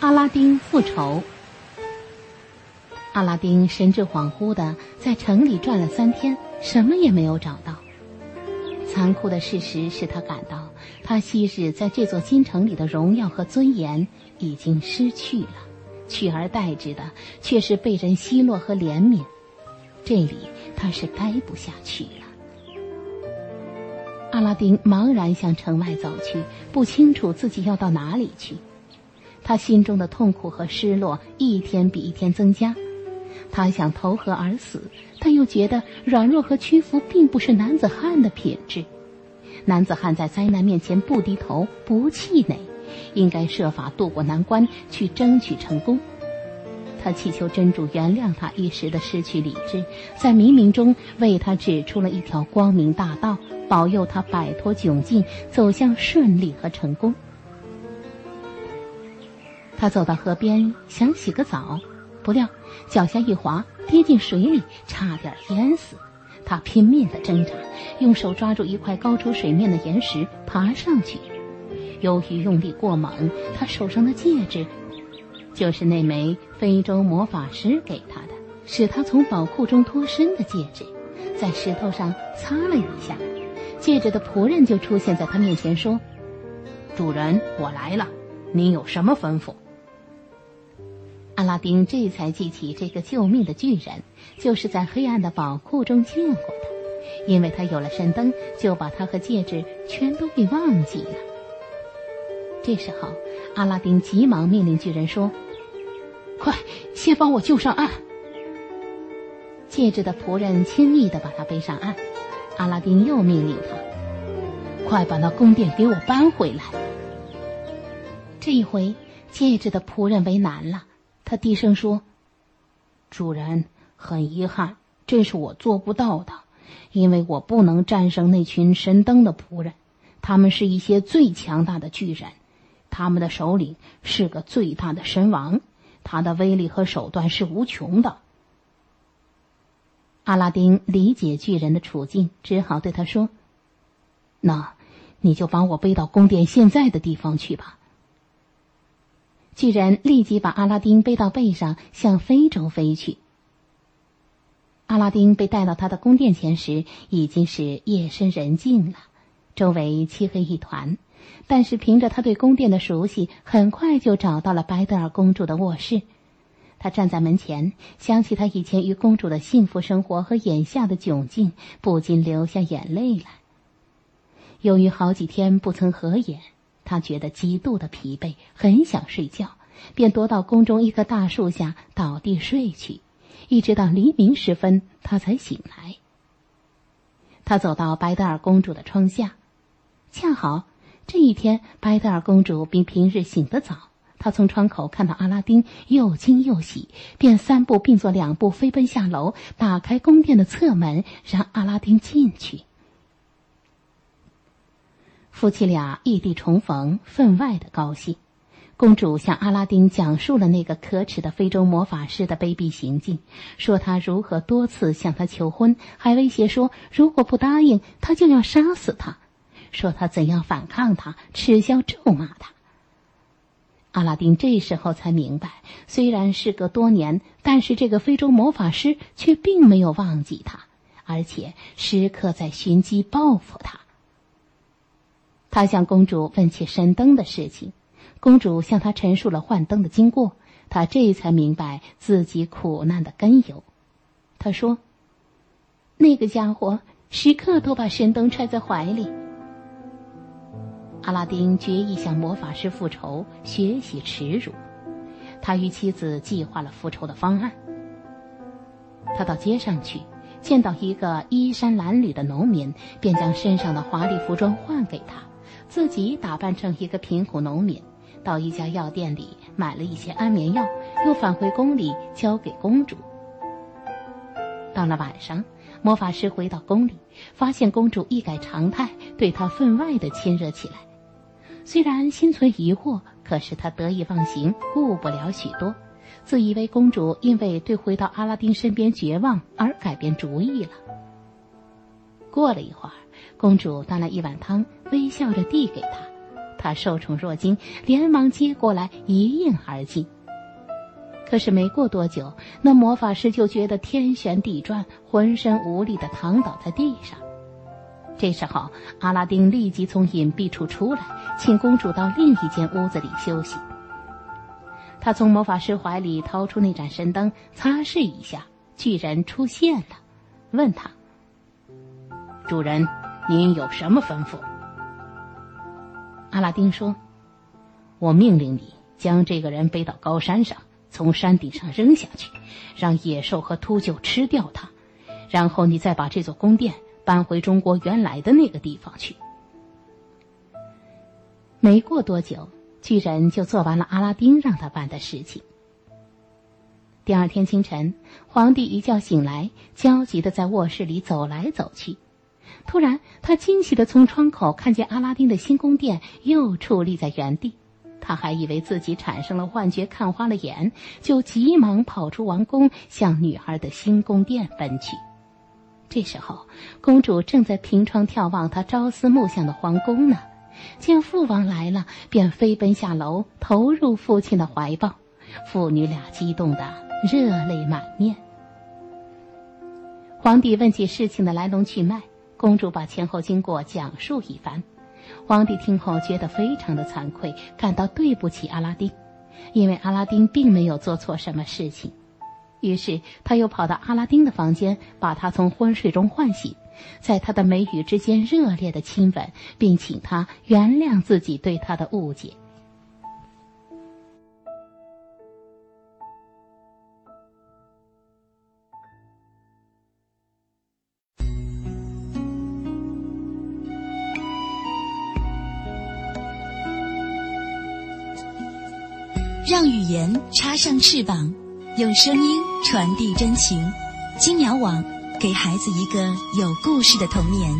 阿拉丁复仇。阿拉丁神志恍惚的在城里转了三天，什么也没有找到。残酷的事实使他感到，他昔日在这座金城里的荣耀和尊严已经失去了，取而代之的却是被人奚落和怜悯。这里他是待不下去了。阿拉丁茫然向城外走去，不清楚自己要到哪里去。他心中的痛苦和失落一天比一天增加。他想投河而死，但又觉得软弱和屈服并不是男子汉的品质。男子汉在灾难面前不低头、不气馁，应该设法渡过难关，去争取成功。他祈求真主原谅他一时的失去理智，在冥冥中为他指出了一条光明大道，保佑他摆脱窘境，走向顺利和成功。他走到河边，想洗个澡。不料，脚下一滑，跌进水里，差点淹死。他拼命的挣扎，用手抓住一块高出水面的岩石，爬上去。由于用力过猛，他手上的戒指，就是那枚非洲魔法师给他的，使他从宝库中脱身的戒指，在石头上擦了一下，戒指的仆人就出现在他面前，说：“主人，我来了，您有什么吩咐？”阿拉丁这才记起，这个救命的巨人就是在黑暗的宝库中见过的。因为他有了神灯，就把他和戒指全都给忘记了。这时候，阿拉丁急忙命令巨人说：“快，先帮我救上岸！”戒指的仆人轻易的把他背上岸。阿拉丁又命令他：“快把那宫殿给我搬回来！”这一回，戒指的仆人为难了。他低声说：“主人，很遗憾，这是我做不到的，因为我不能战胜那群神灯的仆人，他们是一些最强大的巨人，他们的首领是个最大的神王，他的威力和手段是无穷的。”阿拉丁理解巨人的处境，只好对他说：“那，你就把我背到宫殿现在的地方去吧。”巨人立即把阿拉丁背到背上，向非洲飞去。阿拉丁被带到他的宫殿前时，已经是夜深人静了，周围漆黑一团。但是凭着他对宫殿的熟悉，很快就找到了白德尔公主的卧室。他站在门前，想起他以前与公主的幸福生活和眼下的窘境，不禁流下眼泪来。由于好几天不曾合眼。他觉得极度的疲惫，很想睡觉，便躲到宫中一棵大树下倒地睡去，一直到黎明时分，他才醒来。他走到白德尔公主的窗下，恰好这一天白德尔公主比平日醒得早。她从窗口看到阿拉丁，又惊又喜，便三步并作两步飞奔下楼，打开宫殿的侧门，让阿拉丁进去。夫妻俩异地重逢，分外的高兴。公主向阿拉丁讲述了那个可耻的非洲魔法师的卑鄙行径，说他如何多次向他求婚，还威胁说如果不答应，他就要杀死他。说他怎样反抗他，耻笑咒骂他。阿拉丁这时候才明白，虽然事隔多年，但是这个非洲魔法师却并没有忘记他，而且时刻在寻机报复他。他向公主问起神灯的事情，公主向他陈述了换灯的经过，他这才明白自己苦难的根由。他说：“那个家伙时刻都把神灯揣在怀里。”阿拉丁决意向魔法师复仇，学习耻辱。他与妻子计划了复仇的方案。他到街上去，见到一个衣衫褴褛的农民，便将身上的华丽服装换给他。自己打扮成一个贫苦农民，到一家药店里买了一些安眠药，又返回宫里交给公主。到了晚上，魔法师回到宫里，发现公主一改常态，对他分外的亲热起来。虽然心存疑惑，可是他得意忘形，顾不了许多，自以为公主因为对回到阿拉丁身边绝望而改变主意了。过了一会儿。公主端来一碗汤，微笑着递给他，他受宠若惊，连忙接过来一饮而尽。可是没过多久，那魔法师就觉得天旋地转，浑身无力的躺倒在地上。这时候，阿拉丁立即从隐蔽处出来，请公主到另一间屋子里休息。他从魔法师怀里掏出那盏神灯，擦拭一下，巨人出现了，问他：“主人，您有什么吩咐？”阿拉丁说：“我命令你将这个人背到高山上，从山顶上扔下去，让野兽和秃鹫吃掉他，然后你再把这座宫殿搬回中国原来的那个地方去。”没过多久。巨人就做完了阿拉丁让他办的事情。第二天清晨，皇帝一觉醒来，焦急的在卧室里走来走去。突然，他惊喜的从窗口看见阿拉丁的新宫殿又矗立在原地。他还以为自己产生了幻觉，看花了眼，就急忙跑出王宫，向女孩的新宫殿奔去。这时候，公主正在凭窗眺望她朝思暮想的皇宫呢。见父王来了，便飞奔下楼，投入父亲的怀抱。父女俩激动得热泪满面。皇帝问起事情的来龙去脉，公主把前后经过讲述一番。皇帝听后觉得非常的惭愧，感到对不起阿拉丁，因为阿拉丁并没有做错什么事情。于是他又跑到阿拉丁的房间，把他从昏睡中唤醒。在他的眉宇之间热烈的亲吻，并请他原谅自己对他的误解。让语言插上翅膀，用声音传递真情。金鸟网。给孩子一个有故事的童年。